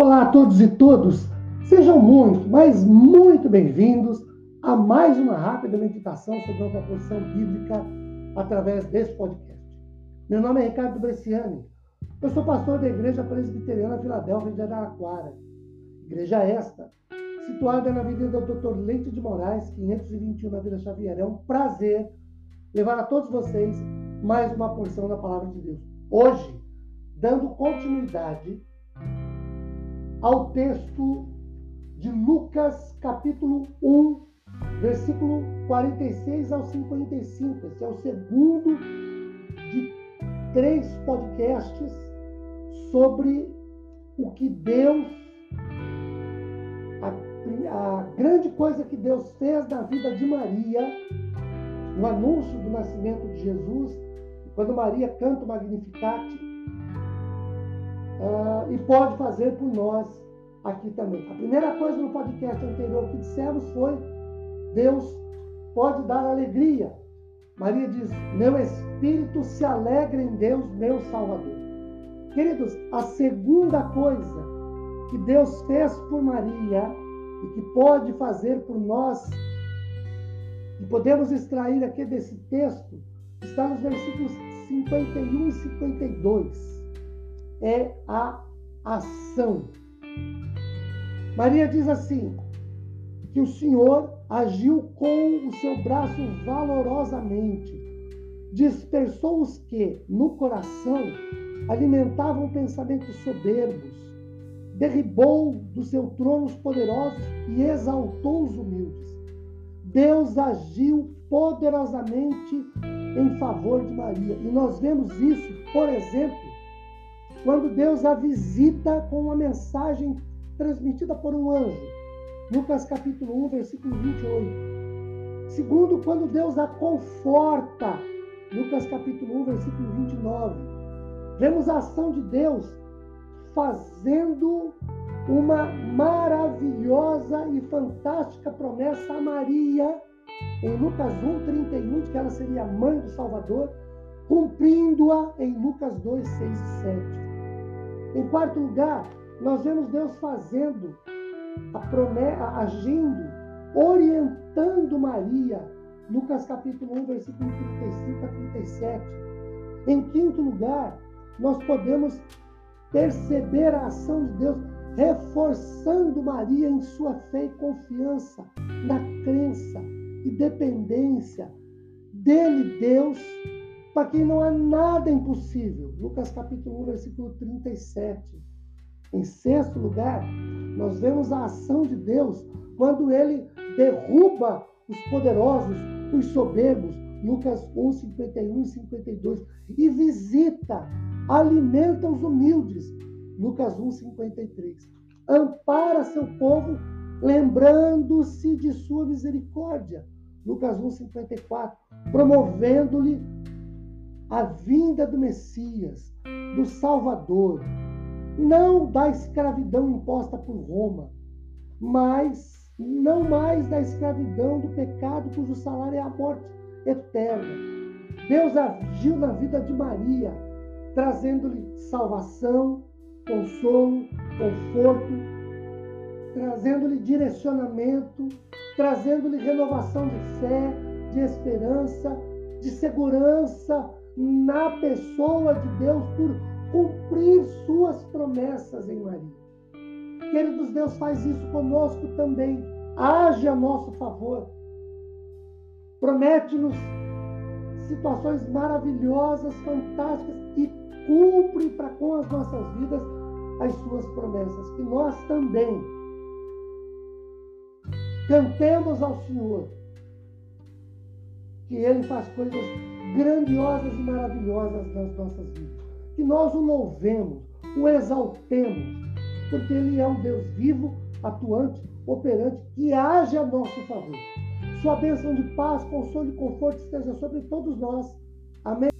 Olá a todos e todas, sejam muito, mas muito bem-vindos a mais uma rápida meditação sobre uma posição bíblica através desse podcast. Meu nome é Ricardo Bresciani, eu sou pastor da Igreja Presbiteriana Filadélfia de Araraquara. Igreja esta, situada na Avenida Dr. Leite de Moraes, 521 na Vila Xavier. É um prazer levar a todos vocês mais uma porção da Palavra de Deus. Hoje, dando continuidade ao texto de Lucas, capítulo 1, versículo 46 ao 55. Esse é o segundo de três podcasts sobre o que Deus, a, a grande coisa que Deus fez na vida de Maria, no anúncio do nascimento de Jesus, quando Maria canta o Magnificat, uh, e pode fazer por nós aqui também. A primeira coisa no podcast anterior que dissemos foi: Deus pode dar alegria. Maria diz: Meu espírito se alegra em Deus, meu Salvador. Queridos, a segunda coisa que Deus fez por Maria e que pode fazer por nós, e podemos extrair aqui desse texto, está nos versículos 51 e 52 é a ação. Maria diz assim: que o Senhor agiu com o seu braço valorosamente, dispersou os que, no coração, alimentavam pensamentos soberbos, derribou do seu trono os poderosos e exaltou os humildes. Deus agiu poderosamente em favor de Maria. E nós vemos isso, por exemplo, quando Deus a visita com uma mensagem transmitida por um anjo. Lucas capítulo 1, versículo 28. Segundo, quando Deus a conforta. Lucas capítulo 1, versículo 29. Vemos a ação de Deus fazendo uma maravilhosa e fantástica promessa a Maria em Lucas 1, 31, de que ela seria mãe do Salvador, cumprindo-a em Lucas 2, 6 e 7. Em quarto lugar, nós vemos Deus fazendo a agindo, orientando Maria, Lucas capítulo 1, versículo 35 a 37. Em quinto lugar, nós podemos perceber a ação de Deus reforçando Maria em sua fé e confiança, na crença e dependência dele, Deus, para quem não há nada impossível. Lucas capítulo 1, versículo 37. Em sexto lugar, nós vemos a ação de Deus quando ele derruba os poderosos, os soberbos, Lucas 1, 51 e 52, e visita, alimenta os humildes, Lucas 1, 53. Ampara seu povo, lembrando-se de sua misericórdia, Lucas 1, 54, promovendo-lhe a vinda do Messias, do Salvador, não da escravidão imposta por Roma, mas não mais da escravidão do pecado cujo salário é a morte eterna. Deus agiu na vida de Maria, trazendo-lhe salvação, consolo, conforto, trazendo-lhe direcionamento, trazendo-lhe renovação de fé, de esperança, de segurança na pessoa de Deus por cumprir suas promessas em Maria. Queridos, Deus faz isso conosco também. Age a nosso favor. Promete-nos situações maravilhosas, fantásticas e cumpre para com as nossas vidas as suas promessas. Que nós também cantemos ao Senhor que Ele faz coisas grandiosas e maravilhosas nas nossas vidas. Que nós o louvemos, o exaltemos, porque Ele é um Deus vivo, atuante, operante, que age a nosso favor. Sua bênção de paz, consolo e conforto esteja sobre todos nós. Amém.